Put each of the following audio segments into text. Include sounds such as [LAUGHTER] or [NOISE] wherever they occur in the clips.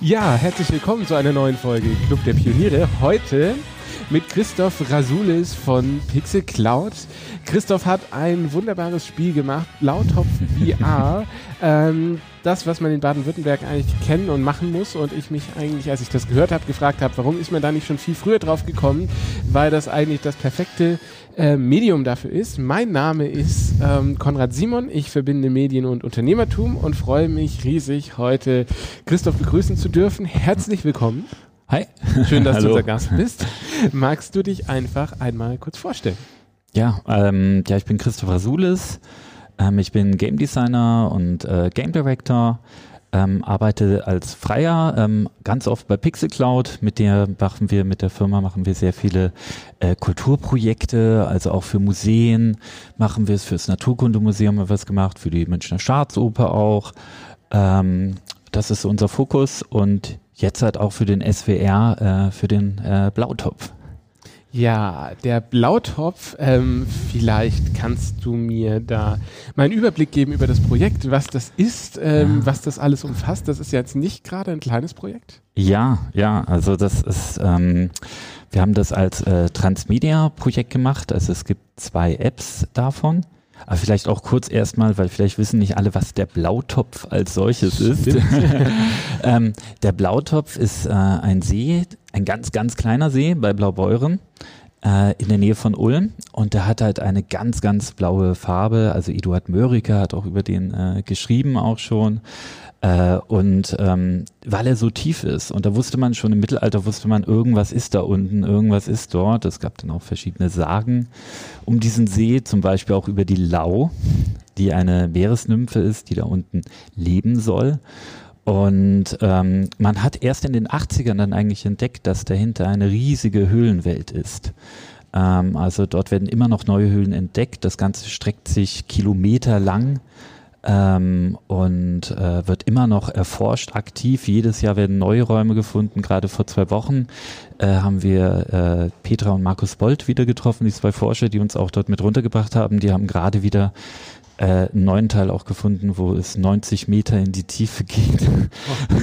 Ja, herzlich willkommen zu einer neuen Folge Club der Pioniere. Heute mit Christoph Rasulis von Pixel Cloud. Christoph hat ein wunderbares Spiel gemacht, Blautopf [LAUGHS] VR. ähm, das, was man in Baden-Württemberg eigentlich kennen und machen muss. Und ich mich eigentlich, als ich das gehört habe, gefragt habe, warum ist man da nicht schon viel früher drauf gekommen, weil das eigentlich das perfekte äh, Medium dafür ist. Mein Name ist ähm, Konrad Simon. Ich verbinde Medien und Unternehmertum und freue mich riesig, heute Christoph begrüßen zu dürfen. Herzlich willkommen. Hi. Schön, dass du unser Gast bist. Magst du dich einfach einmal kurz vorstellen? Ja, ähm, ja, ich bin Christopher Sulis. Ähm, ich bin Game Designer und äh, Game Director. Ähm, arbeite als Freier ähm, ganz oft bei Pixel Cloud. Mit der machen wir, mit der Firma machen wir sehr viele äh, Kulturprojekte, also auch für Museen machen wir es, fürs Naturkundemuseum haben wir was gemacht, für die Münchner Staatsoper auch. Ähm, das ist unser Fokus und jetzt halt auch für den SWR, äh, für den äh, Blautopf. Ja, der Blautopf, ähm, vielleicht kannst du mir da mal einen Überblick geben über das Projekt, was das ist, ähm, ja. was das alles umfasst. Das ist jetzt nicht gerade ein kleines Projekt. Ja, ja, also das ist, ähm, wir haben das als äh, Transmedia-Projekt gemacht. Also es gibt zwei Apps davon. Aber vielleicht auch kurz erstmal, weil vielleicht wissen nicht alle, was der Blautopf als solches ist. [LAUGHS] ähm, der Blautopf ist äh, ein See, ein ganz, ganz kleiner See bei Blaubeuren äh, in der Nähe von Ulm und der hat halt eine ganz, ganz blaue Farbe. Also Eduard Mörike hat auch über den äh, geschrieben auch schon. Äh, und ähm, weil er so tief ist, und da wusste man schon im Mittelalter, wusste man, irgendwas ist da unten, irgendwas ist dort. Es gab dann auch verschiedene Sagen um diesen See, zum Beispiel auch über die Lau, die eine Meeresnymphe ist, die da unten leben soll. Und ähm, man hat erst in den 80ern dann eigentlich entdeckt, dass dahinter eine riesige Höhlenwelt ist. Ähm, also dort werden immer noch neue Höhlen entdeckt. Das Ganze streckt sich kilometerlang ähm, und äh, wird immer noch erforscht, aktiv. Jedes Jahr werden neue Räume gefunden. Gerade vor zwei Wochen äh, haben wir äh, Petra und Markus Bolt wieder getroffen, die zwei Forscher, die uns auch dort mit runtergebracht haben. Die haben gerade wieder äh, einen neuen Teil auch gefunden, wo es 90 Meter in die Tiefe geht. Oh.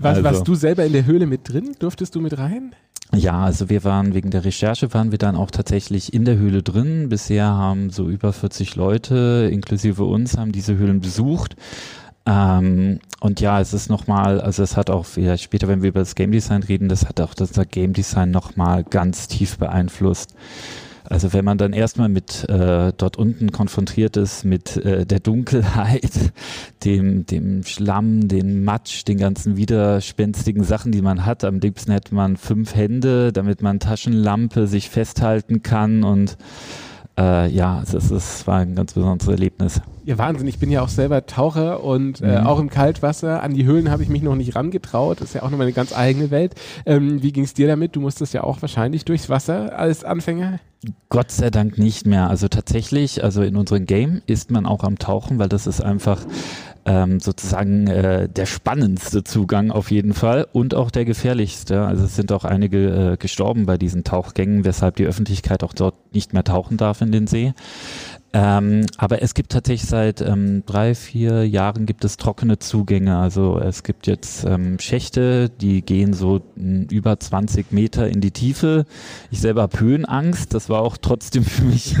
Was, also. Warst du selber in der Höhle mit drin? Durftest du mit rein? Ja, also wir waren wegen der Recherche waren wir dann auch tatsächlich in der Höhle drin. Bisher haben so über 40 Leute, inklusive uns, haben diese Höhlen besucht. Ähm, und ja, es ist nochmal, also es hat auch, ja, später, wenn wir über das Game Design reden, das hat auch das Game Design nochmal ganz tief beeinflusst. Also wenn man dann erstmal mit äh, dort unten konfrontiert ist mit äh, der Dunkelheit, [LAUGHS] dem, dem Schlamm, dem Matsch, den ganzen widerspenstigen Sachen, die man hat. Am liebsten hätte man fünf Hände, damit man Taschenlampe sich festhalten kann und äh, ja, es, ist, es war ein ganz besonderes Erlebnis. Ja, Wahnsinn. Ich bin ja auch selber Taucher und äh, mhm. auch im Kaltwasser. An die Höhlen habe ich mich noch nicht rangetraut. Das ist ja auch nochmal eine ganz eigene Welt. Ähm, wie ging es dir damit? Du musstest ja auch wahrscheinlich durchs Wasser als Anfänger. Gott sei Dank nicht mehr. Also tatsächlich, also in unserem Game ist man auch am Tauchen, weil das ist einfach ähm, sozusagen äh, der spannendste Zugang auf jeden Fall und auch der gefährlichste. Also es sind auch einige äh, gestorben bei diesen Tauchgängen, weshalb die Öffentlichkeit auch dort nicht mehr tauchen darf in den See. Ähm, aber es gibt tatsächlich seit ähm, drei, vier Jahren gibt es trockene Zugänge. Also es gibt jetzt ähm, Schächte, die gehen so m, über 20 Meter in die Tiefe. Ich selber habe Höhenangst. Das war auch trotzdem [LAUGHS] für mich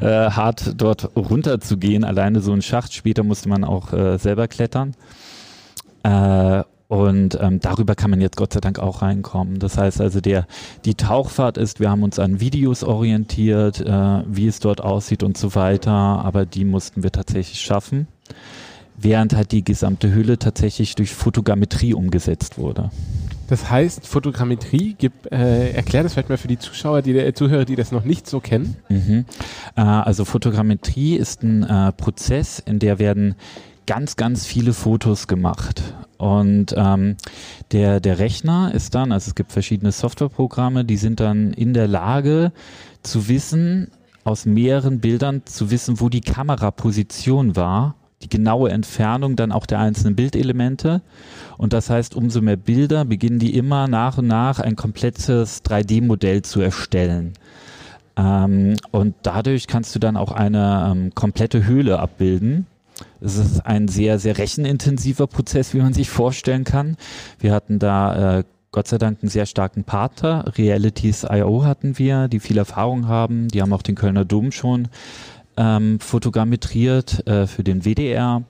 äh, hart, dort runter zu gehen. Alleine so ein Schacht. Später musste man auch äh, selber klettern. Äh, und ähm, darüber kann man jetzt Gott sei Dank auch reinkommen. Das heißt also, der, die Tauchfahrt ist, wir haben uns an Videos orientiert, äh, wie es dort aussieht und so weiter, aber die mussten wir tatsächlich schaffen, während halt die gesamte Hülle tatsächlich durch Fotogrammetrie umgesetzt wurde. Das heißt, Fotogrammetrie, gib, äh, erklär das vielleicht mal für die Zuschauer, die äh, Zuhörer, die das noch nicht so kennen. Mhm. Äh, also Fotogrammetrie ist ein äh, Prozess, in der werden ganz, ganz viele Fotos gemacht. Und ähm, der, der Rechner ist dann, also es gibt verschiedene Softwareprogramme, die sind dann in der Lage zu wissen, aus mehreren Bildern zu wissen, wo die Kameraposition war, die genaue Entfernung dann auch der einzelnen Bildelemente. Und das heißt, umso mehr Bilder beginnen die immer nach und nach ein komplettes 3D-Modell zu erstellen. Ähm, und dadurch kannst du dann auch eine ähm, komplette Höhle abbilden Es ist ein sehr, sehr rechenintensiver Prozess, wie man sich vorstellen kann. Wir hatten da äh, Gott sei Dank einen sehr starken Partner. Realities.io hatten wir, die viel Erfahrung haben. Die haben auch den Kölner Dom schon ähm, fotogrammetriert äh, für den WDR.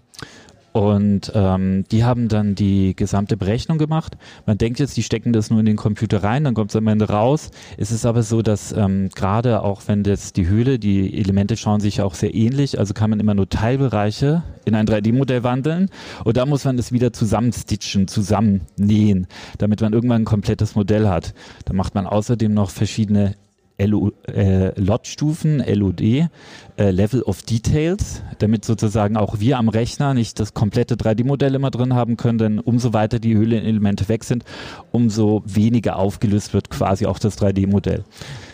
Und ähm, die haben dann die gesamte Berechnung gemacht. Man denkt jetzt, die stecken das nur in den Computer rein, dann kommt es am Ende raus. Es ist aber so, dass ähm, gerade auch wenn das die Höhle, die Elemente schauen sich auch sehr ähnlich, also kann man immer nur Teilbereiche in ein 3D-Modell wandeln und da muss man es wieder zusammenstitchen, zusammennähen, damit man irgendwann ein komplettes Modell hat. Da macht man außerdem noch verschiedene LO, äh, Lot-Stufen, LOD, äh, Level of Details, damit sozusagen auch wir am Rechner nicht das komplette 3D-Modell immer drin haben können, denn umso weiter die Höhlenelemente weg sind, umso weniger aufgelöst wird quasi auch das 3D-Modell.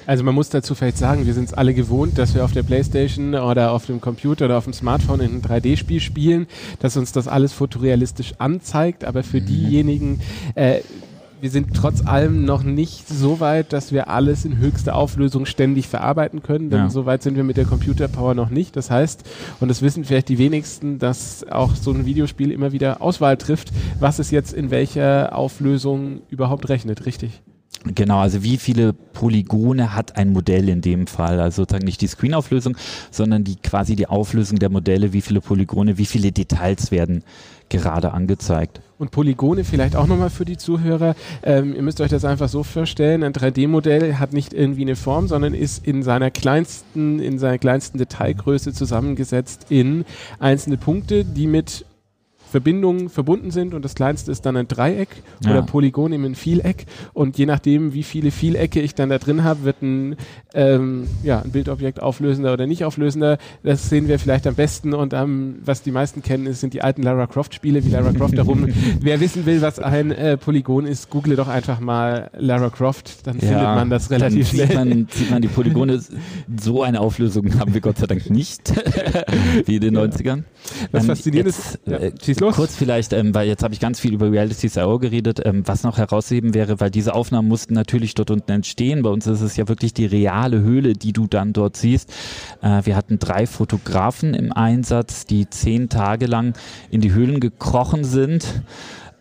Also man muss dazu vielleicht sagen, wir sind es alle gewohnt, dass wir auf der Playstation oder auf dem Computer oder auf dem Smartphone in einem 3D-Spiel spielen, dass uns das alles fotorealistisch anzeigt, aber für mhm. diejenigen, äh, wir sind trotz allem noch nicht so weit, dass wir alles in höchster Auflösung ständig verarbeiten können, denn ja. so weit sind wir mit der Computerpower noch nicht. Das heißt, und das wissen vielleicht die wenigsten, dass auch so ein Videospiel immer wieder Auswahl trifft, was es jetzt in welcher Auflösung überhaupt rechnet, richtig? Genau, also wie viele Polygone hat ein Modell in dem Fall? Also sozusagen nicht die Screen-Auflösung, sondern die quasi die Auflösung der Modelle, wie viele Polygone, wie viele Details werden gerade angezeigt. Und Polygone vielleicht auch nochmal für die Zuhörer. Ähm, ihr müsst euch das einfach so vorstellen. Ein 3D-Modell hat nicht irgendwie eine Form, sondern ist in seiner kleinsten, in seiner kleinsten Detailgröße zusammengesetzt in einzelne Punkte, die mit Verbindungen verbunden sind und das kleinste ist dann ein Dreieck ja. oder Polygon eben ein Vieleck und je nachdem, wie viele Vielecke ich dann da drin habe, wird ein, ähm, ja, ein Bildobjekt auflösender oder nicht auflösender. Das sehen wir vielleicht am besten und ähm, was die meisten kennen, ist, sind die alten Lara Croft Spiele, wie Lara Croft darum. [LAUGHS] Wer wissen will, was ein äh, Polygon ist, google doch einfach mal Lara Croft, dann ja, findet man das relativ schnell. Sieht man, sieht man die Polygone, [LAUGHS] so eine Auflösung haben wir Gott sei Dank nicht, [LAUGHS] wie in den ja. 90ern. Was ähm, faszinierend ist, ja, äh, los. Kurz vielleicht, ähm, weil jetzt habe ich ganz viel über Reality.io geredet, ähm, was noch herausheben wäre, weil diese Aufnahmen mussten natürlich dort unten entstehen. Bei uns ist es ja wirklich die reale Höhle, die du dann dort siehst. Äh, wir hatten drei Fotografen im Einsatz, die zehn Tage lang in die Höhlen gekrochen sind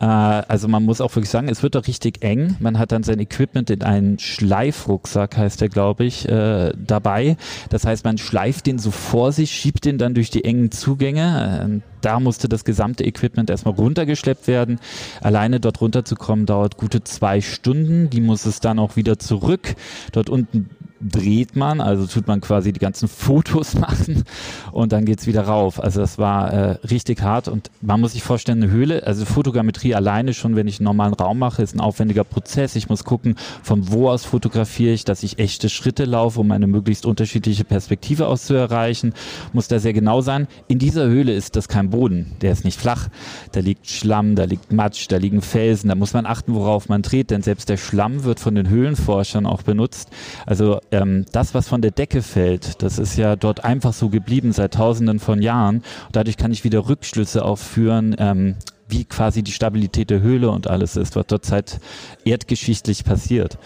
also man muss auch wirklich sagen, es wird doch richtig eng. Man hat dann sein Equipment in einen Schleifrucksack, heißt der, glaube ich, äh, dabei. Das heißt, man schleift den so vor sich, schiebt den dann durch die engen Zugänge. Äh, da musste das gesamte Equipment erstmal runtergeschleppt werden. Alleine dort runterzukommen dauert gute zwei Stunden. Die muss es dann auch wieder zurück. Dort unten dreht man, also tut man quasi die ganzen Fotos [LAUGHS] machen und dann geht's wieder rauf. Also das war äh, richtig hart und man muss sich vorstellen, eine Höhle, also Fotogrammetrie alleine schon, wenn ich einen normalen Raum mache, ist ein aufwendiger Prozess. Ich muss gucken, von wo aus fotografiere ich, dass ich echte Schritte laufe, um eine möglichst unterschiedliche Perspektive auszuerreichen. Muss da sehr genau sein. In dieser Höhle ist das kein Boden, der ist nicht flach. Da liegt Schlamm, da liegt Matsch, da liegen Felsen, da muss man achten, worauf man dreht, denn selbst der Schlamm wird von den Höhlenforschern auch benutzt. Also ähm, das, was von der Decke fällt, das ist ja dort einfach so geblieben seit tausenden von Jahren. Und dadurch kann ich wieder Rückschlüsse aufführen, ähm, wie quasi die Stabilität der Höhle und alles ist, was dort seit erdgeschichtlich passiert.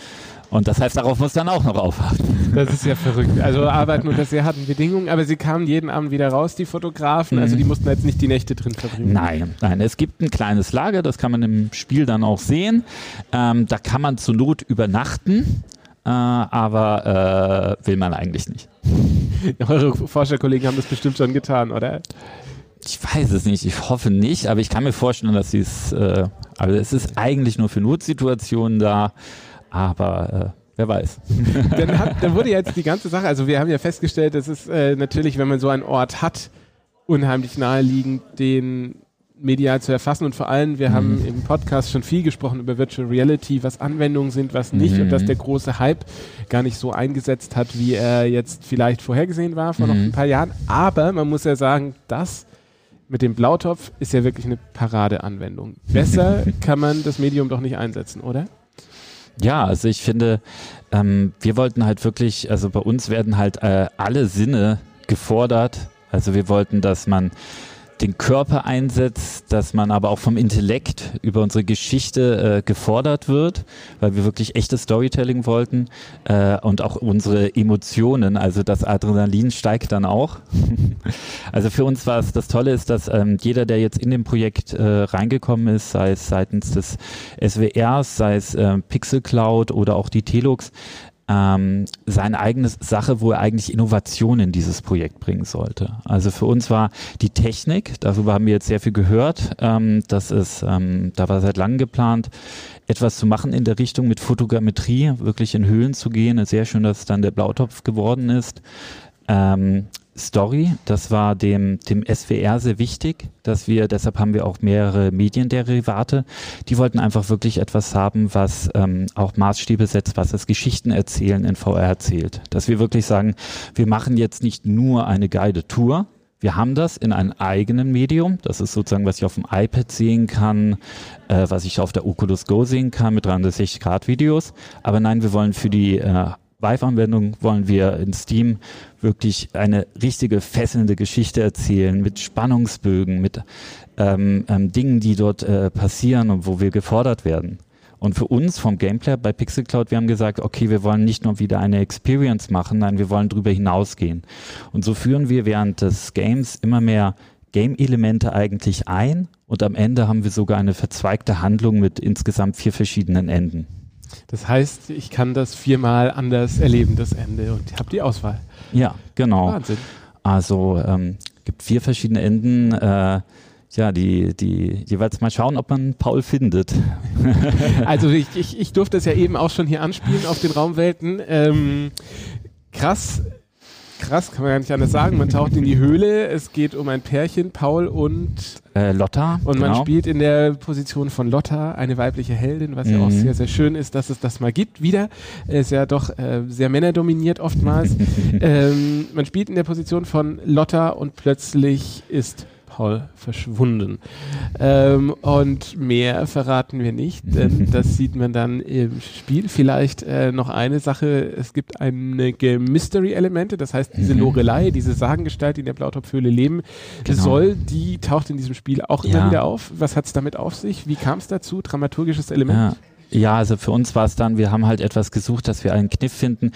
Und das heißt, darauf muss dann auch noch aufwarten. Das ist ja verrückt. Also arbeiten unter sehr harten Bedingungen, aber sie kamen jeden Abend wieder raus, die Fotografen. Also die mhm. mussten jetzt nicht die Nächte drin verbringen. Nein, nein. Es gibt ein kleines Lager, das kann man im Spiel dann auch sehen. Ähm, da kann man zur Not übernachten äh, aber äh, will man eigentlich nicht. [LAUGHS] Eure Forscherkollegen haben das bestimmt schon getan, oder? Ich weiß es nicht, ich hoffe nicht, aber ich kann mir vorstellen, dass sie es, äh, also es ist eigentlich nur für Notsituationen da, aber äh, wer weiß. [LAUGHS] dann, hat, dann wurde jetzt die ganze Sache, also wir haben ja festgestellt, es ist äh, natürlich, wenn man so einen Ort hat, unheimlich naheliegend, den medial zu erfassen und vor allem, wir mhm. haben im Podcast schon viel gesprochen über Virtual Reality, was Anwendungen sind, was nicht mhm. und dass der große Hype gar nicht so eingesetzt hat, wie er jetzt vielleicht vorhergesehen war vor mhm. noch ein paar Jahren. Aber man muss ja sagen, das mit dem Blautopf ist ja wirklich eine Paradeanwendung. [LAUGHS] Besser kann man das Medium doch nicht einsetzen, oder? Ja, also ich finde, ähm, wir wollten halt wirklich, also bei uns werden halt äh, alle Sinne gefordert. Also wir wollten, dass man den Körper einsetzt, dass man aber auch vom Intellekt über unsere Geschichte äh, gefordert wird, weil wir wirklich echtes Storytelling wollten äh, und auch unsere Emotionen, also das Adrenalin steigt dann auch. [LAUGHS] also für uns war es das Tolle ist, dass ähm, jeder, der jetzt in dem Projekt äh, reingekommen ist, sei es seitens des SWRs, sei es äh, Pixel Cloud oder auch die Telux, ähm, seine eigene Sache, wo er eigentlich Innovation in dieses Projekt bringen sollte. Also für uns war die Technik, darüber haben wir jetzt sehr viel gehört, ähm, das ist, ähm, da war seit langem geplant, etwas zu machen in der Richtung mit Fotogrammetrie, wirklich in Höhlen zu gehen. Sehr schön, dass dann der Blautopf geworden ist. Ähm, Story. Das war dem, dem SWR sehr wichtig, dass wir, deshalb haben wir auch mehrere Medienderivate. Die wollten einfach wirklich etwas haben, was ähm, auch Maßstäbe setzt, was das Geschichten erzählen in VR erzählt. Dass wir wirklich sagen, wir machen jetzt nicht nur eine Guided Tour, wir haben das in einem eigenen Medium. Das ist sozusagen, was ich auf dem iPad sehen kann, äh, was ich auf der Oculus Go sehen kann mit 360 Grad Videos. Aber nein, wir wollen für die äh, Vive-Anwendung wollen wir in Steam wirklich eine richtige fesselnde Geschichte erzählen mit Spannungsbögen, mit ähm, ähm, Dingen, die dort äh, passieren und wo wir gefordert werden. Und für uns vom Gameplay bei Pixel Cloud, wir haben gesagt, okay, wir wollen nicht nur wieder eine Experience machen, nein, wir wollen darüber hinausgehen. Und so führen wir während des Games immer mehr Game-Elemente eigentlich ein und am Ende haben wir sogar eine verzweigte Handlung mit insgesamt vier verschiedenen Enden. Das heißt, ich kann das viermal anders erleben, das Ende, und habe die Auswahl. Ja, genau. Wahnsinn. Also ähm, gibt vier verschiedene Enden. Äh, ja, die, die jeweils mal schauen, ob man Paul findet. [LAUGHS] also ich, ich, ich durfte es ja eben auch schon hier anspielen auf den Raumwelten. Ähm, krass, krass, kann man gar nicht anders sagen. Man taucht in die Höhle, es geht um ein Pärchen, Paul und äh, Lotta. Und genau. man spielt in der Position von Lotta, eine weibliche Heldin, was mhm. ja auch mhm. sehr, sehr schön ist, dass es das mal gibt. Wieder ist ja doch äh, sehr männerdominiert oftmals. [LAUGHS] ähm, man spielt in der Position von Lotta und plötzlich ist Paul verschwunden. Ähm, und mehr verraten wir nicht, denn [LAUGHS] das sieht man dann im Spiel. Vielleicht äh, noch eine Sache, es gibt einige Mystery-Elemente, das heißt diese mhm. Lorelei, diese Sagengestalt, die in der Blautopfhöhle leben, genau. soll, die taucht in diesem Spiel auch ja. immer wieder auf. Was hat es damit auf sich? Wie kam es dazu? Dramaturgisches Element? Ja. Ja, also für uns war es dann, wir haben halt etwas gesucht, dass wir einen Kniff finden.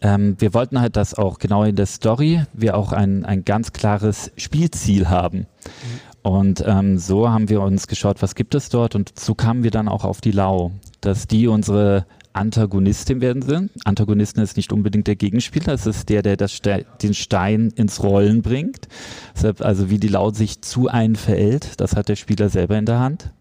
Ähm, wir wollten halt, dass auch genau in der Story wir auch ein, ein ganz klares Spielziel haben. Mhm. Und ähm, so haben wir uns geschaut, was gibt es dort und so kamen wir dann auch auf die Lau, dass die unsere Antagonistin werden sind. Antagonisten ist nicht unbedingt der Gegenspieler, es ist der, der das Ste den Stein ins Rollen bringt. Also wie die Lau sich zu einen verhält, das hat der Spieler selber in der Hand.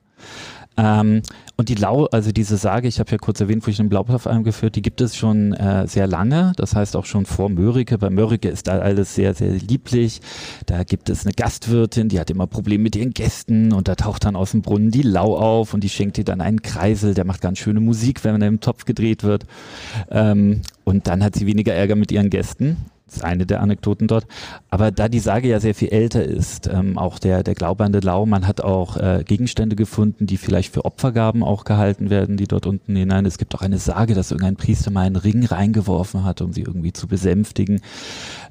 Ähm, und die Lau, also diese Sage, ich habe ja kurz erwähnt, wo ich den Blauplatz eingeführt, die gibt es schon äh, sehr lange, das heißt auch schon vor Mörike. Bei Mörike ist da alles sehr, sehr lieblich. Da gibt es eine Gastwirtin, die hat immer Probleme mit ihren Gästen und da taucht dann aus dem Brunnen die Lau auf und die schenkt ihr dann einen Kreisel, der macht ganz schöne Musik, wenn er im Topf gedreht wird. Ähm, und dann hat sie weniger Ärger mit ihren Gästen. Das ist eine der Anekdoten dort. Aber da die Sage ja sehr viel älter ist, ähm, auch der, der Glaube Lau, man hat auch äh, Gegenstände gefunden, die vielleicht für Opfergaben auch gehalten werden, die dort unten hinein. Es gibt auch eine Sage, dass irgendein Priester mal einen Ring reingeworfen hat, um sie irgendwie zu besänftigen.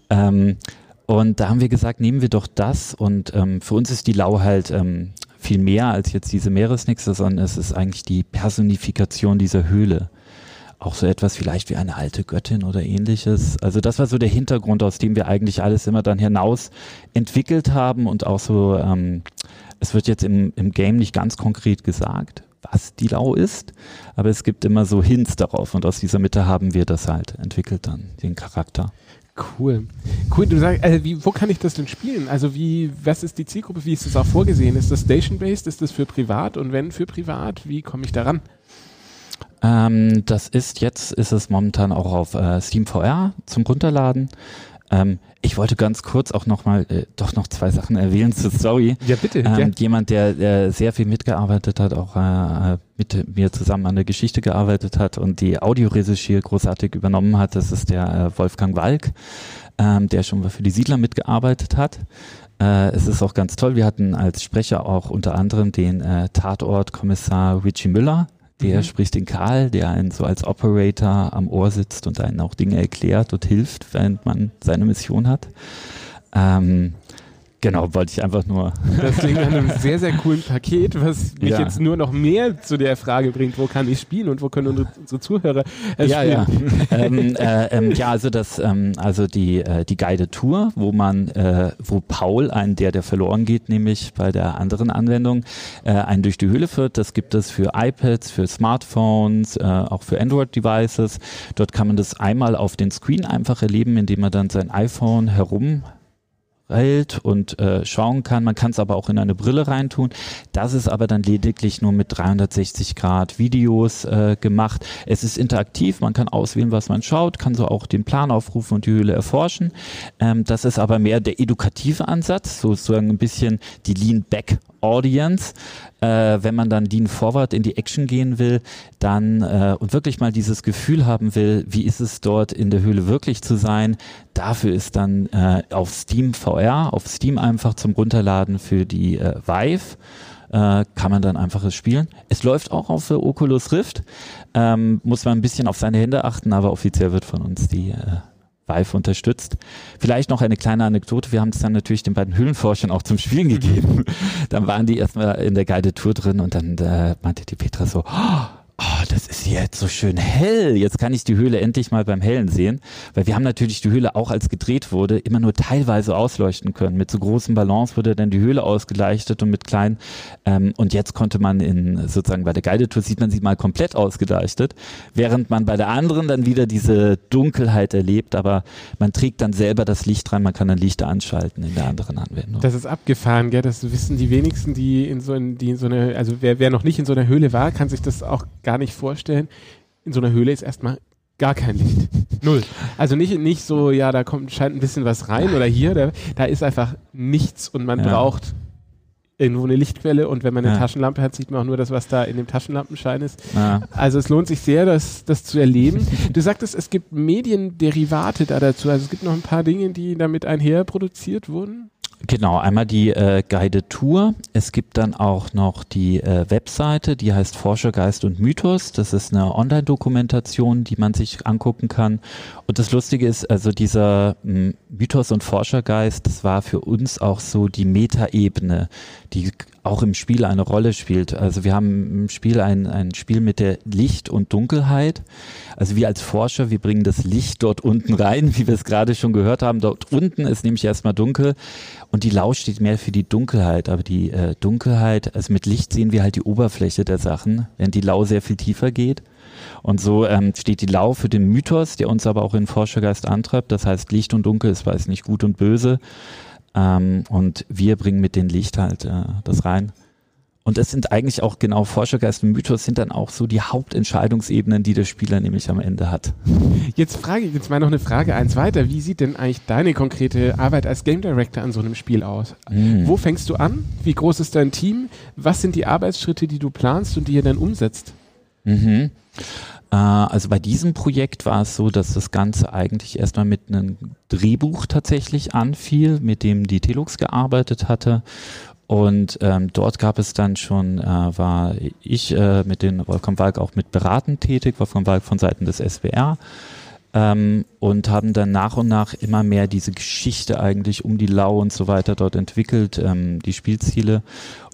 Ähm, und da haben wir gesagt, nehmen wir doch das. Und ähm, für uns ist die Lau halt ähm, viel mehr als jetzt diese Meeresnixe, sondern es ist eigentlich die Personifikation dieser Höhle auch so etwas vielleicht wie eine alte Göttin oder ähnliches. Also das war so der Hintergrund, aus dem wir eigentlich alles immer dann hinaus entwickelt haben und auch so, ähm, es wird jetzt im, im Game nicht ganz konkret gesagt, was die Lau ist, aber es gibt immer so Hints darauf und aus dieser Mitte haben wir das halt entwickelt dann, den Charakter. Cool. Cool, du sagst, also wie, wo kann ich das denn spielen? Also wie, was ist die Zielgruppe? Wie ist das auch vorgesehen? Ist das station-based? Ist das für privat? Und wenn für privat, wie komme ich daran? Ähm, das ist jetzt, ist es momentan auch auf äh, Steam VR zum Runterladen. Ähm, ich wollte ganz kurz auch nochmal äh, doch noch zwei Sachen erwähnen zur Story. Ja, bitte. Ähm, ja. Jemand, der, der sehr viel mitgearbeitet hat, auch äh, mit mir zusammen an der Geschichte gearbeitet hat und die Audioregie großartig übernommen hat, das ist der äh, Wolfgang Walk, ähm, der schon für die Siedler mitgearbeitet hat. Äh, es ist auch ganz toll. Wir hatten als Sprecher auch unter anderem den äh, Tatortkommissar Richie Müller, der mhm. spricht den Karl, der einen so als Operator am Ohr sitzt und einen auch Dinge erklärt und hilft, während man seine Mission hat. Ähm, Genau, wollte ich einfach nur. Das klingt nach einem sehr, sehr coolen Paket, was mich ja. jetzt nur noch mehr zu der Frage bringt, wo kann ich spielen und wo können unsere, unsere Zuhörer äh, ja, spielen. Ja. [LAUGHS] ähm, äh, ähm, ja, also das, ähm, also die, äh, die Guided Tour, wo man, äh, wo Paul, ein der, der verloren geht, nämlich bei der anderen Anwendung, äh, einen durch die Höhle führt. Das gibt es für iPads, für Smartphones, auch für Android-Devices. Dort kann man das einmal auf den Screen einfach erleben, indem man dann sein iPhone herum hält und äh, schauen kann. Man kann es aber auch in eine Brille reintun. Das ist aber dann lediglich nur mit 360 Grad Videos äh, gemacht. Es ist interaktiv, man kann auswählen, was man schaut, kann so auch den Plan aufrufen und die Höhle erforschen. Ähm, das ist aber mehr der edukative Ansatz, sozusagen ein bisschen die Lean Back Audience. Äh, wenn man dann Lean Forward in die Action gehen will, dann äh, und wirklich mal dieses Gefühl haben will, wie ist es dort in der Höhle wirklich zu sein, dafür ist dann äh, auf Steam VR, auf Steam einfach zum Runterladen für die äh, Vive äh, kann man dann einfach es spielen. Es läuft auch auf der Oculus Rift, ähm, muss man ein bisschen auf seine Hände achten, aber offiziell wird von uns die äh, Vive unterstützt. Vielleicht noch eine kleine Anekdote. Wir haben es dann natürlich den beiden Höhlenforschern auch zum Spielen gegeben. [LAUGHS] dann waren die erstmal in der Guided Tour drin und dann äh, meinte die Petra so, oh, oh, das ist jetzt so schön hell. Jetzt kann ich die Höhle endlich mal beim Hellen sehen. Weil wir haben natürlich die Höhle auch als gedreht wurde, immer nur teilweise ausleuchten können. Mit so großem Balance wurde dann die Höhle ausgeleuchtet und mit kleinen. Ähm, und jetzt konnte man in sozusagen bei der Guided-Tour sieht man sie mal komplett ausgeleuchtet, während man bei der anderen dann wieder diese Dunkelheit erlebt. Aber man trägt dann selber das Licht rein, man kann dann Lichter anschalten in der anderen Anwendung. Das ist abgefahren, gell? Das wissen die wenigsten, die in so, in, die in so eine, also wer, wer noch nicht in so einer Höhle war, kann sich das auch gar nicht vorstellen. In so einer Höhle ist erstmal gar kein Licht. Null. Also nicht, nicht so, ja, da kommt, scheint ein bisschen was rein oder hier, da, da ist einfach nichts und man ja. braucht irgendwo eine Lichtquelle und wenn man eine ja. Taschenlampe hat, sieht man auch nur das, was da in dem Taschenlampenschein ist. Ja. Also es lohnt sich sehr, das, das zu erleben. du sagtest, es gibt Medienderivate da dazu. Also es gibt noch ein paar Dinge, die damit einher produziert wurden. Genau, einmal die äh, Guided Tour. Es gibt dann auch noch die äh, Webseite, die heißt Forscher, Geist und Mythos. Das ist eine Online-Dokumentation, die man sich angucken kann. Und das Lustige ist, also dieser hm, Mythos und Forschergeist, das war für uns auch so die Metaebene, die auch im Spiel eine Rolle spielt. Also wir haben im Spiel ein, ein Spiel mit der Licht und Dunkelheit. Also wir als Forscher, wir bringen das Licht dort unten rein, [LAUGHS] wie wir es gerade schon gehört haben. Dort unten ist nämlich erstmal dunkel und die Lau steht mehr für die Dunkelheit. Aber die äh, Dunkelheit, also mit Licht sehen wir halt die Oberfläche der Sachen, während die Lau sehr viel tiefer geht. Und so ähm, steht die Lau für den Mythos, der uns aber auch in Forschergeist antreibt. Das heißt, Licht und Dunkel ist weiß nicht gut und böse. Ähm, und wir bringen mit dem Licht halt äh, das rein. Und es sind eigentlich auch genau Forschergeist und Mythos sind dann auch so die Hauptentscheidungsebenen, die der Spieler nämlich am Ende hat. Jetzt frage ich jetzt mal noch eine Frage eins weiter. Wie sieht denn eigentlich deine konkrete Arbeit als Game Director an so einem Spiel aus? Mhm. Wo fängst du an? Wie groß ist dein Team? Was sind die Arbeitsschritte, die du planst und die ihr dann umsetzt? Mhm. Äh, also bei diesem Projekt war es so, dass das Ganze eigentlich erstmal mit einem Drehbuch tatsächlich anfiel, mit dem die Telux gearbeitet hatte. Und ähm, dort gab es dann schon, äh, war ich äh, mit den Wolfgang Walk auch mit beratend tätig, Wolfgang Walk von Seiten des SWR ähm, und haben dann nach und nach immer mehr diese Geschichte eigentlich um die Lau und so weiter dort entwickelt, ähm, die Spielziele.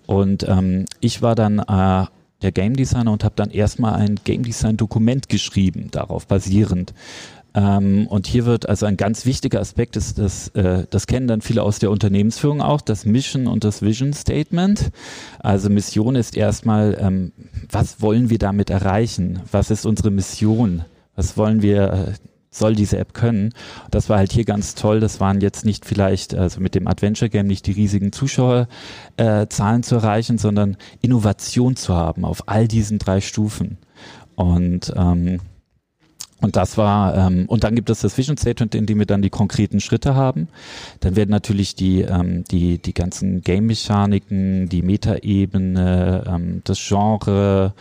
Und ähm, ich war dann äh, der Game Designer und habe dann erstmal ein Game Design Dokument geschrieben, darauf basierend. Ähm, und hier wird also ein ganz wichtiger Aspekt ist, dass, äh, das kennen dann viele aus der Unternehmensführung auch, das Mission und das Vision Statement. Also Mission ist erstmal, ähm, was wollen wir damit erreichen? Was ist unsere Mission? Was wollen wir äh, soll diese App können. Das war halt hier ganz toll. Das waren jetzt nicht vielleicht, also mit dem Adventure Game nicht die riesigen Zuschauerzahlen äh, zu erreichen, sondern Innovation zu haben auf all diesen drei Stufen. Und ähm, und das war, ähm, und dann gibt es das Vision Statement, in dem wir dann die konkreten Schritte haben. Dann werden natürlich die, ähm, die, die ganzen Game-Mechaniken, die Metaebene, ähm, das Genre,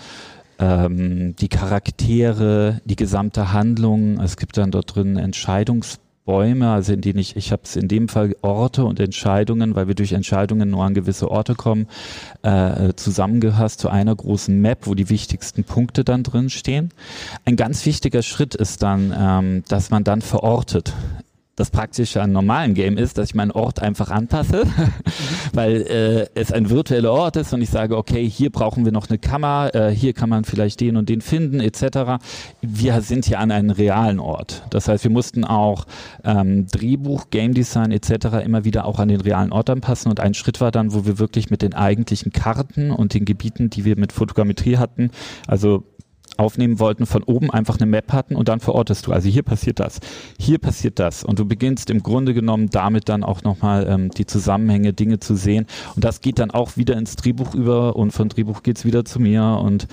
ähm, die Charaktere, die gesamte Handlung. Es gibt dann dort drin Entscheidungsbäume, also in denen ich, ich habe es in dem Fall Orte und Entscheidungen, weil wir durch Entscheidungen nur an gewisse Orte kommen, äh, zusammengehörst zu einer großen Map, wo die wichtigsten Punkte dann drin stehen. Ein ganz wichtiger Schritt ist dann, ähm, dass man dann verortet das Praktische an normalen Game ist, dass ich meinen Ort einfach anpasse, [LAUGHS] weil äh, es ein virtueller Ort ist und ich sage, okay, hier brauchen wir noch eine Kammer, äh, hier kann man vielleicht den und den finden, etc. Wir sind hier an einem realen Ort. Das heißt, wir mussten auch ähm, Drehbuch, Game Design etc. immer wieder auch an den realen Ort anpassen und ein Schritt war dann, wo wir wirklich mit den eigentlichen Karten und den Gebieten, die wir mit Fotogrammetrie hatten, also aufnehmen wollten, von oben einfach eine Map hatten und dann verortest du, also hier passiert das, hier passiert das. Und du beginnst im Grunde genommen damit dann auch nochmal ähm, die Zusammenhänge, Dinge zu sehen. Und das geht dann auch wieder ins Drehbuch über und von Drehbuch geht's wieder zu mir. Und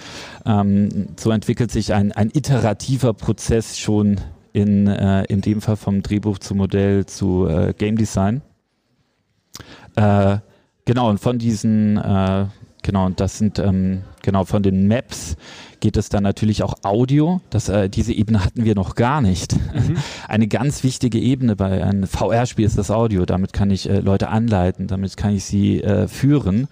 ähm, so entwickelt sich ein, ein iterativer Prozess schon in, äh, in dem Fall vom Drehbuch zu Modell zu äh, Game Design. Äh, genau, und von diesen, äh, genau, und das sind ähm, genau von den Maps geht es dann natürlich auch Audio. Das, äh, diese Ebene hatten wir noch gar nicht. Mhm. [LAUGHS] Eine ganz wichtige Ebene bei einem VR-Spiel ist das Audio. Damit kann ich äh, Leute anleiten, damit kann ich sie äh, führen.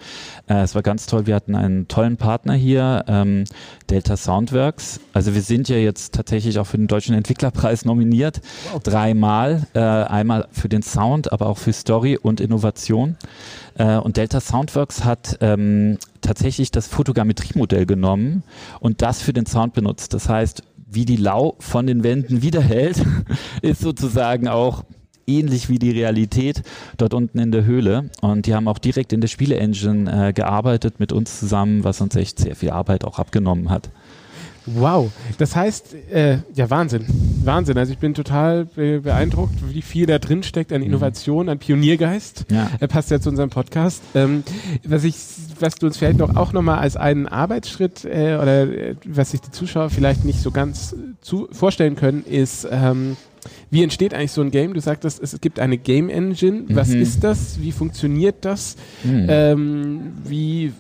Äh, es war ganz toll. Wir hatten einen tollen Partner hier, ähm, Delta Soundworks. Also wir sind ja jetzt tatsächlich auch für den Deutschen Entwicklerpreis nominiert. Wow. Dreimal. Äh, einmal für den Sound, aber auch für Story und Innovation. Äh, und Delta Soundworks hat ähm, tatsächlich das Fotogrammetrie-Modell genommen und das für den Sound benutzt. Das heißt, wie die Lau von den Wänden wiederhält, [LAUGHS] ist sozusagen auch ähnlich wie die Realität dort unten in der Höhle. Und die haben auch direkt in der Spiele-Engine äh, gearbeitet mit uns zusammen, was uns echt sehr viel Arbeit auch abgenommen hat. Wow, das heißt, äh, ja Wahnsinn, Wahnsinn. Also ich bin total be beeindruckt, wie viel da drin steckt an mhm. Innovation, an Pioniergeist. Ja. Er passt ja zu unserem Podcast. Ähm, was ich, was du uns vielleicht noch auch nochmal als einen Arbeitsschritt äh, oder äh, was sich die Zuschauer vielleicht nicht so ganz zu vorstellen können, ist ähm, wie entsteht eigentlich so ein Game? Du sagtest, es gibt eine Game Engine. Was mhm. ist das? Wie funktioniert das? Mhm. Ähm, wie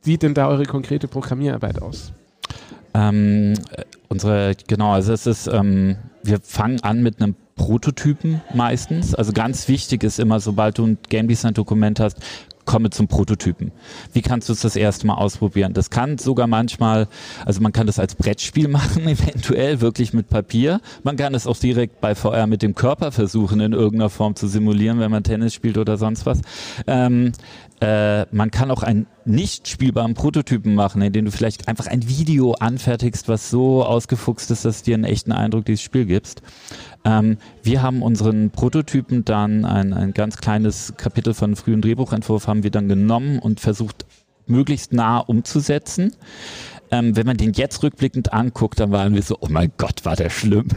sieht denn da eure konkrete Programmierarbeit aus? Ähm, unsere, genau, also es ist, ähm, wir fangen an mit einem Prototypen meistens. Also ganz wichtig ist immer, sobald du ein Game Design Dokument hast, komme zum Prototypen. Wie kannst du es das erste Mal ausprobieren? Das kann sogar manchmal, also man kann das als Brettspiel [LAUGHS] machen, eventuell wirklich mit Papier. Man kann es auch direkt bei VR mit dem Körper versuchen, in irgendeiner Form zu simulieren, wenn man Tennis spielt oder sonst was. Ähm, äh, man kann auch einen nicht spielbaren Prototypen machen, in dem du vielleicht einfach ein Video anfertigst, was so ausgefuchst ist, dass dir einen echten Eindruck dieses Spiel gibst. Ähm, wir haben unseren Prototypen dann ein, ein ganz kleines Kapitel von frühen Drehbuchentwurf haben wir dann genommen und versucht möglichst nah umzusetzen. Ähm, wenn man den jetzt rückblickend anguckt, dann waren wir so, oh mein Gott, war der schlimm.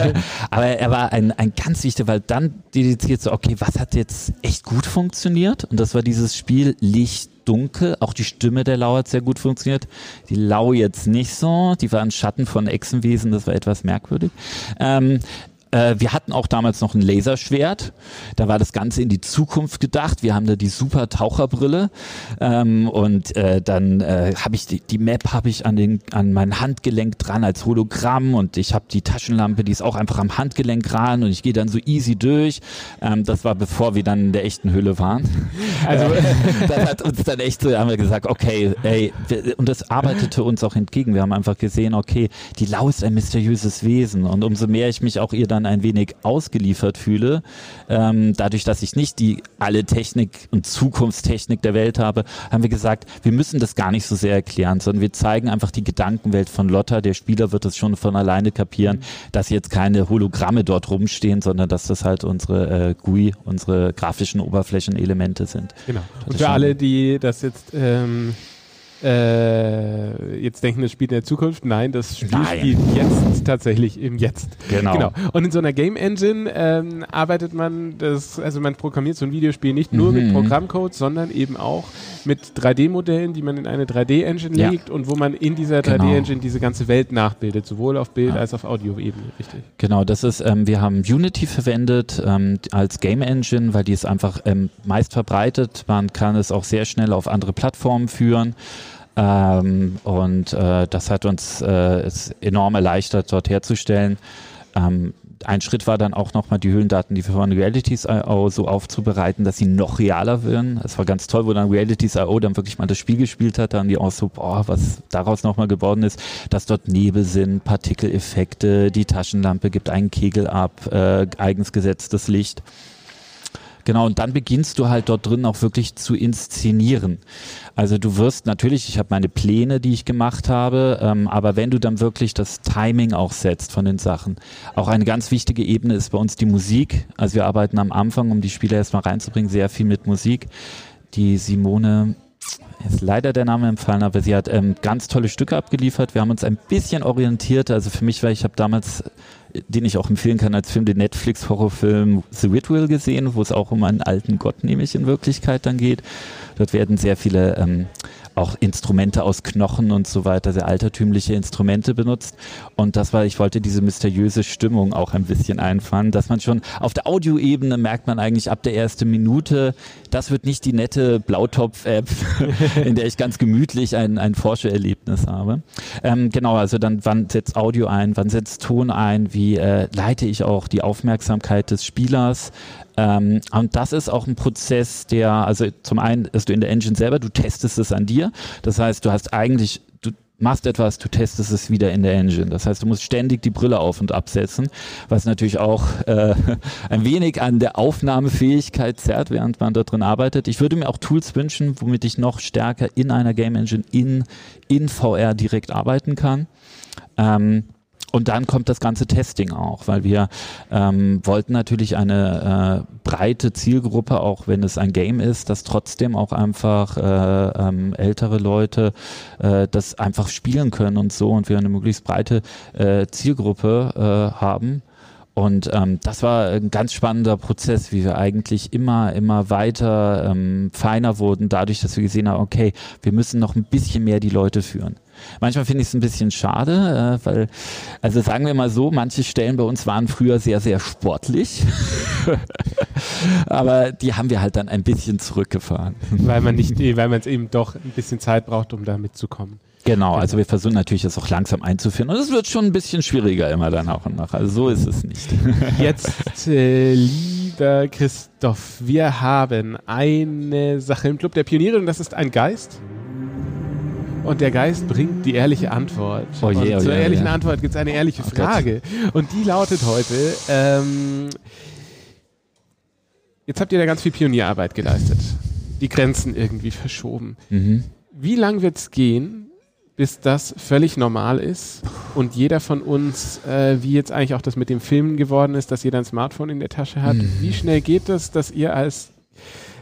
[LAUGHS] Aber er war ein, ein ganz wichtiger, weil dann dediziert so, okay, was hat jetzt echt gut funktioniert? Und das war dieses Spiel Licht, dunkel. Auch die Stimme der Lau hat sehr gut funktioniert. Die Lau jetzt nicht so. Die war ein Schatten von Echsenwesen. Das war etwas merkwürdig. Ähm, äh, wir hatten auch damals noch ein Laserschwert. Da war das Ganze in die Zukunft gedacht. Wir haben da die super Taucherbrille ähm, und äh, dann äh, habe ich die, die Map habe ich an den an mein Handgelenk dran als Hologramm und ich habe die Taschenlampe, die ist auch einfach am Handgelenk dran und ich gehe dann so easy durch. Ähm, das war bevor wir dann in der echten Hülle waren. Also [LAUGHS] das hat uns dann echt so haben wir gesagt, okay, ey, und das arbeitete uns auch entgegen. Wir haben einfach gesehen, okay, die Lau ist ein mysteriöses Wesen und umso mehr ich mich auch ihr dann ein wenig ausgeliefert fühle, ähm, dadurch, dass ich nicht die alle Technik und Zukunftstechnik der Welt habe, haben wir gesagt, wir müssen das gar nicht so sehr erklären, sondern wir zeigen einfach die Gedankenwelt von Lotta. Der Spieler wird es schon von alleine kapieren, mhm. dass jetzt keine Hologramme dort rumstehen, sondern dass das halt unsere äh, GUI, unsere grafischen Oberflächenelemente sind. Genau. Und für alle, die das jetzt ähm äh, jetzt denken, das spielt in der Zukunft. Nein, das Spiel Nein. spielt jetzt tatsächlich im Jetzt. Genau. genau. Und in so einer Game Engine ähm, arbeitet man das, also man programmiert so ein Videospiel nicht nur mhm. mit Programmcode, sondern eben auch mit 3D-Modellen, die man in eine 3D-Engine ja. legt und wo man in dieser 3D-Engine genau. diese ganze Welt nachbildet, sowohl auf Bild ja. als auf Audio-Ebene, richtig? Genau, das ist, ähm, wir haben Unity verwendet ähm, als Game Engine, weil die ist einfach ähm, meist verbreitet. Man kann es auch sehr schnell auf andere Plattformen führen. Ähm, und äh, das hat uns äh, es enorm erleichtert, dort herzustellen. Ähm, ein Schritt war dann auch nochmal die Höhlendaten, die von Realities.io so aufzubereiten, dass sie noch realer werden. Es war ganz toll, wo dann Realities.io dann wirklich mal das Spiel gespielt hat, dann die auch so, boah, was daraus nochmal geworden ist, dass dort Nebel sind, Partikeleffekte, die Taschenlampe gibt einen Kegel ab, äh, eigens gesetztes Licht. Genau, und dann beginnst du halt dort drin auch wirklich zu inszenieren. Also du wirst natürlich, ich habe meine Pläne, die ich gemacht habe, ähm, aber wenn du dann wirklich das Timing auch setzt von den Sachen, auch eine ganz wichtige Ebene ist bei uns die Musik. Also wir arbeiten am Anfang, um die Spieler erstmal reinzubringen, sehr viel mit Musik. Die Simone ist leider der Name empfallen, aber sie hat ähm, ganz tolle Stücke abgeliefert. Wir haben uns ein bisschen orientiert. Also für mich, weil ich habe damals den ich auch empfehlen kann als Film, den Netflix-Horrorfilm The Ritual gesehen, wo es auch um einen alten Gott nämlich in Wirklichkeit dann geht. Dort werden sehr viele ähm, auch Instrumente aus Knochen und so weiter, sehr altertümliche Instrumente benutzt. Und das war, ich wollte diese mysteriöse Stimmung auch ein bisschen einfangen, dass man schon auf der Audioebene merkt man eigentlich ab der ersten Minute, das wird nicht die nette Blautopf-App, [LAUGHS] in der ich ganz gemütlich ein, ein Forschererlebnis habe. Ähm, genau, also dann wann setzt Audio ein, wann setzt Ton ein, wie äh, leite ich auch die Aufmerksamkeit des Spielers, ähm, und das ist auch ein Prozess, der, also zum einen dass du in der Engine selber, du testest es an dir. Das heißt, du hast eigentlich, du machst etwas, du testest es wieder in der Engine. Das heißt, du musst ständig die Brille auf und absetzen, was natürlich auch äh, [LAUGHS] ein wenig an der Aufnahmefähigkeit zerrt, während man da drin arbeitet. Ich würde mir auch Tools wünschen, womit ich noch stärker in einer Game Engine in, in VR direkt arbeiten kann. Ähm, und dann kommt das ganze Testing auch, weil wir ähm, wollten natürlich eine äh, breite Zielgruppe, auch wenn es ein Game ist, dass trotzdem auch einfach äh, ähm, ältere Leute äh, das einfach spielen können und so und wir eine möglichst breite äh, Zielgruppe äh, haben. Und ähm, das war ein ganz spannender Prozess, wie wir eigentlich immer, immer weiter ähm, feiner wurden, dadurch, dass wir gesehen haben, okay, wir müssen noch ein bisschen mehr die Leute führen. Manchmal finde ich es ein bisschen schade, äh, weil, also sagen wir mal so, manche Stellen bei uns waren früher sehr, sehr sportlich. [LAUGHS] Aber die haben wir halt dann ein bisschen zurückgefahren. Weil man nicht, [LAUGHS] weil man es eben doch ein bisschen Zeit braucht, um da mitzukommen. Genau, also wir versuchen natürlich das auch langsam einzuführen und es wird schon ein bisschen schwieriger immer dann auch und nach. Also so ist es nicht. [LAUGHS] Jetzt, äh, lieber Christoph, wir haben eine Sache im Club der Pioniere und das ist ein Geist. Und der Geist bringt die ehrliche Antwort. Oh je, und oh zur je, ehrlichen ja. Antwort gibt es eine ehrliche Oh Frage. Und die lautet heute, ähm, jetzt habt ihr da ganz viel Pionierarbeit geleistet. Die Grenzen irgendwie verschoben. Mhm. Wie lang wird es gehen, bis das völlig normal ist und jeder von uns, äh, wie jetzt eigentlich auch das mit dem Filmen geworden ist, dass jeder ein Smartphone in der Tasche hat, Mhm. wie schnell geht das, dass ihr als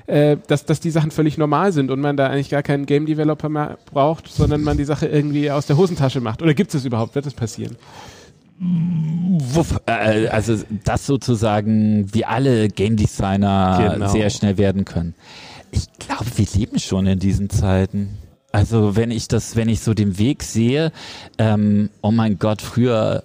äh, dass, dass die Sachen völlig normal sind und man da eigentlich gar keinen Game Developer mehr braucht, sondern man die Sache irgendwie aus der Hosentasche macht. Oder gibt es das überhaupt? Wird das passieren? Wuff, äh, also das sozusagen wie alle Game Designer Genau. sehr schnell werden können. Ich glaube, wir leben schon in diesen Zeiten. Also wenn ich das, wenn ich so den Weg sehe, ähm, oh mein Gott, früher,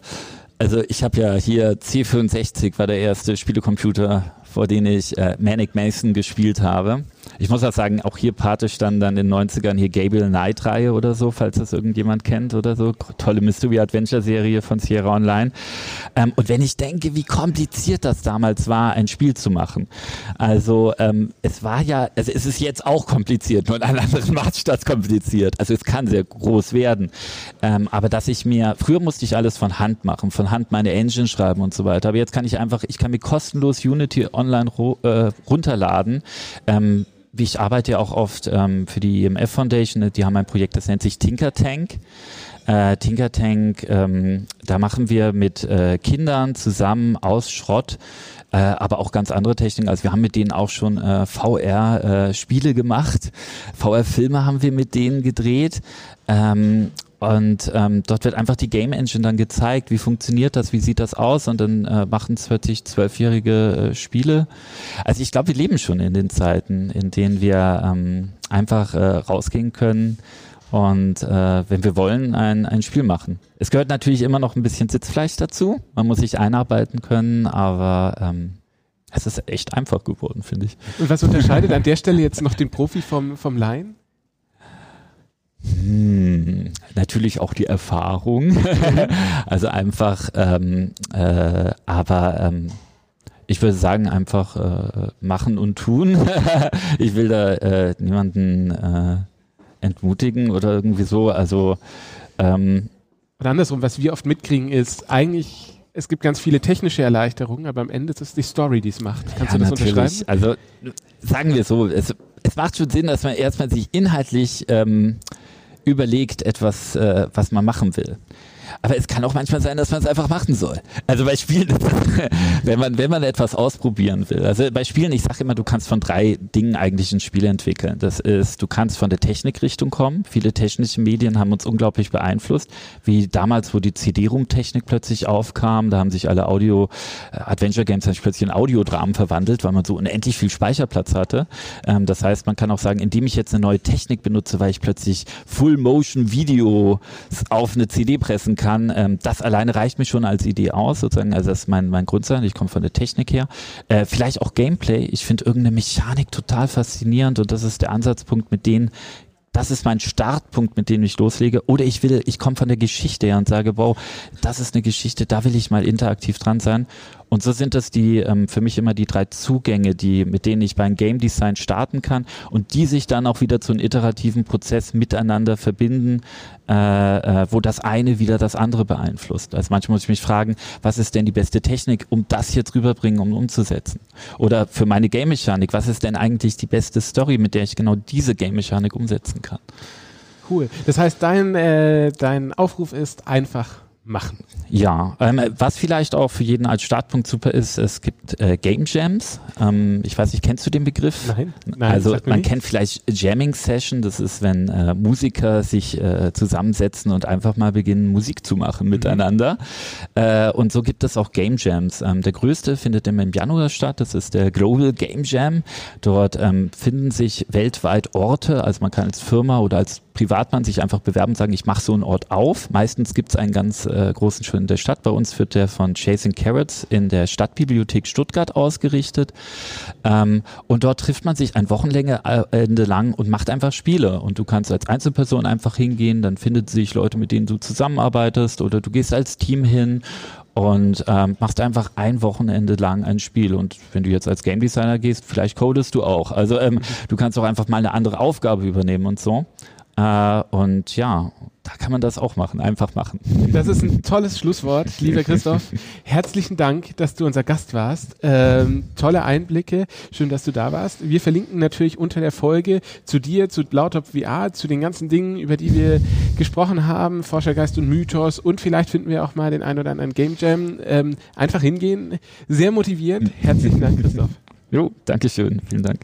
also ich habe ja hier C64 war der erste Spielecomputer, vor dem ich äh, Manic Mason gespielt habe. Ich muss auch sagen, auch hier Pate stand dann in den 90ern hier Gable Knight Reihe oder so, falls das irgendjemand kennt oder so. Tolle Mystery Adventure Serie von Sierra Online. Ähm, und wenn ich denke, wie kompliziert das damals war, ein Spiel zu machen. Also ähm, es war ja, also es ist jetzt auch kompliziert, nur in einem anderen [LAUGHS] Maßstab kompliziert. Also es kann sehr groß werden. Ähm, aber dass ich mir, früher musste ich alles von Hand machen, von Hand meine Engine schreiben und so weiter. Aber jetzt kann ich einfach, ich kann mir kostenlos Unity online äh, runterladen. Ähm, ich arbeite ja auch oft ähm, für die EMF Foundation, die haben ein Projekt, das nennt sich Tinker Tank. Äh, Tinker Tank, ähm, da machen wir mit äh, Kindern zusammen aus Schrott, äh, aber auch ganz andere Techniken. Also wir haben mit denen auch schon äh, VR-Spiele gemacht, VR-Filme haben wir mit denen gedreht. Ähm, und ähm, dort wird einfach die Game Engine dann gezeigt, wie funktioniert das, wie sieht das aus und dann äh, machen es plötzlich zwölfjährige äh, Spiele. Also ich glaube, wir leben schon in den Zeiten, in denen wir ähm, einfach äh, rausgehen können und äh, wenn wir wollen, ein, ein Spiel machen. Es gehört natürlich immer noch ein bisschen Sitzfleisch dazu. Man muss sich einarbeiten können, aber ähm, es ist echt einfach geworden, finde ich. Und was unterscheidet an der Stelle jetzt noch den Profi vom, vom Laien? Hm, natürlich auch die Erfahrung. [LAUGHS] also einfach, ähm, äh, aber ähm, ich würde sagen, einfach äh, machen und tun. [LAUGHS] ich will da äh, niemanden äh, entmutigen oder irgendwie so. Also ähm, oder andersrum, was wir oft mitkriegen, ist eigentlich, es gibt ganz viele technische Erleichterungen, aber am Ende ist es die Story, die es macht. Kannst ja, du das natürlich. unterschreiben? Also sagen wir so, es, es macht schon Sinn, dass man erstmal sich inhaltlich ähm, überlegt, etwas, äh, was man machen will. Aber es kann auch manchmal sein, dass man es einfach machen soll. Also bei Spielen, [LAUGHS] wenn man, wenn man etwas ausprobieren will. Also bei Spielen, ich sage immer, du kannst von drei Dingen eigentlich ein Spiel entwickeln. Das ist, du kannst von der Technikrichtung kommen. Viele technische Medien haben uns unglaublich beeinflusst. Wie damals, wo die CD-ROM-Technik plötzlich aufkam, da haben sich alle Audio, äh, Adventure Games haben sich plötzlich in Audiodramen verwandelt, weil man so unendlich viel Speicherplatz hatte. Ähm, das heißt, man kann auch sagen, indem ich jetzt eine neue Technik benutze, weil ich plötzlich Full-Motion-Video auf eine CD pressen kann. Ähm, das alleine reicht mir schon als Idee aus, sozusagen. Also das ist mein, mein Grundsatz. Ich komme von der Technik her. Äh, vielleicht auch Gameplay. Ich finde irgendeine Mechanik total faszinierend und das ist der Ansatzpunkt, mit denen das ist mein Startpunkt, mit dem ich loslege. Oder ich will, ich komme von der Geschichte her und sage, wow, das ist eine Geschichte, da will ich mal interaktiv dran sein. Und so sind das die ähm, für mich immer die drei Zugänge, die mit denen ich beim Game Design starten kann und die sich dann auch wieder zu einem iterativen Prozess miteinander verbinden, äh, äh, wo das eine wieder das andere beeinflusst. Also manchmal muss ich mich fragen, was ist denn die beste Technik, um das jetzt rüberbringen, um umzusetzen? Oder für meine Game Mechanik, was ist denn eigentlich die beste Story, mit der ich genau diese Game Mechanik umsetzen kann? Cool. Das heißt, dein, äh, dein Aufruf ist einfach machen. Ja, ähm, was vielleicht auch für jeden als Startpunkt super ist, es gibt äh, Game Jams. Ähm, ich weiß nicht, kennst du den Begriff? Nein. nein also man kennt vielleicht Jamming Session, das ist, wenn äh, Musiker sich äh, zusammensetzen und einfach mal beginnen, Musik zu machen mhm. miteinander. Äh, und so gibt es auch Game Jams. Ähm, der größte findet im Januar statt, das ist der Global Game Jam. Dort ähm, finden sich weltweit Orte, also man kann als Firma oder als Privatmann sich einfach bewerben und sagen, ich mache so einen Ort auf. Meistens gibt es einen ganz äh, großen schon in der Stadt. Bei uns wird der von Chasing Carrots in der Stadtbibliothek Stuttgart ausgerichtet. Ähm, und dort trifft man sich ein Wochenende lang und macht einfach Spiele. Und du kannst als Einzelperson einfach hingehen, dann findet sich Leute, mit denen du zusammenarbeitest oder du gehst als Team hin und ähm, machst einfach ein Wochenende lang ein Spiel. Und wenn du jetzt als Game Designer gehst, vielleicht codest du auch. Also ähm, du kannst auch einfach mal eine andere Aufgabe übernehmen und so. Äh, und ja, da kann man das auch machen, einfach machen. Das ist ein tolles Schlusswort, [LAUGHS] lieber Christoph. Herzlichen Dank, dass du unser Gast warst. Ähm, tolle Einblicke, schön, dass du da warst. Wir verlinken natürlich unter der Folge zu dir, zu Lautop VR, zu den ganzen Dingen, über die wir gesprochen haben, Forschergeist und Mythos und vielleicht finden wir auch mal den ein oder anderen Game Jam. Ähm, einfach hingehen, sehr motiviert. Herzlichen Dank, Christoph. Jo, Dankeschön, vielen Dank.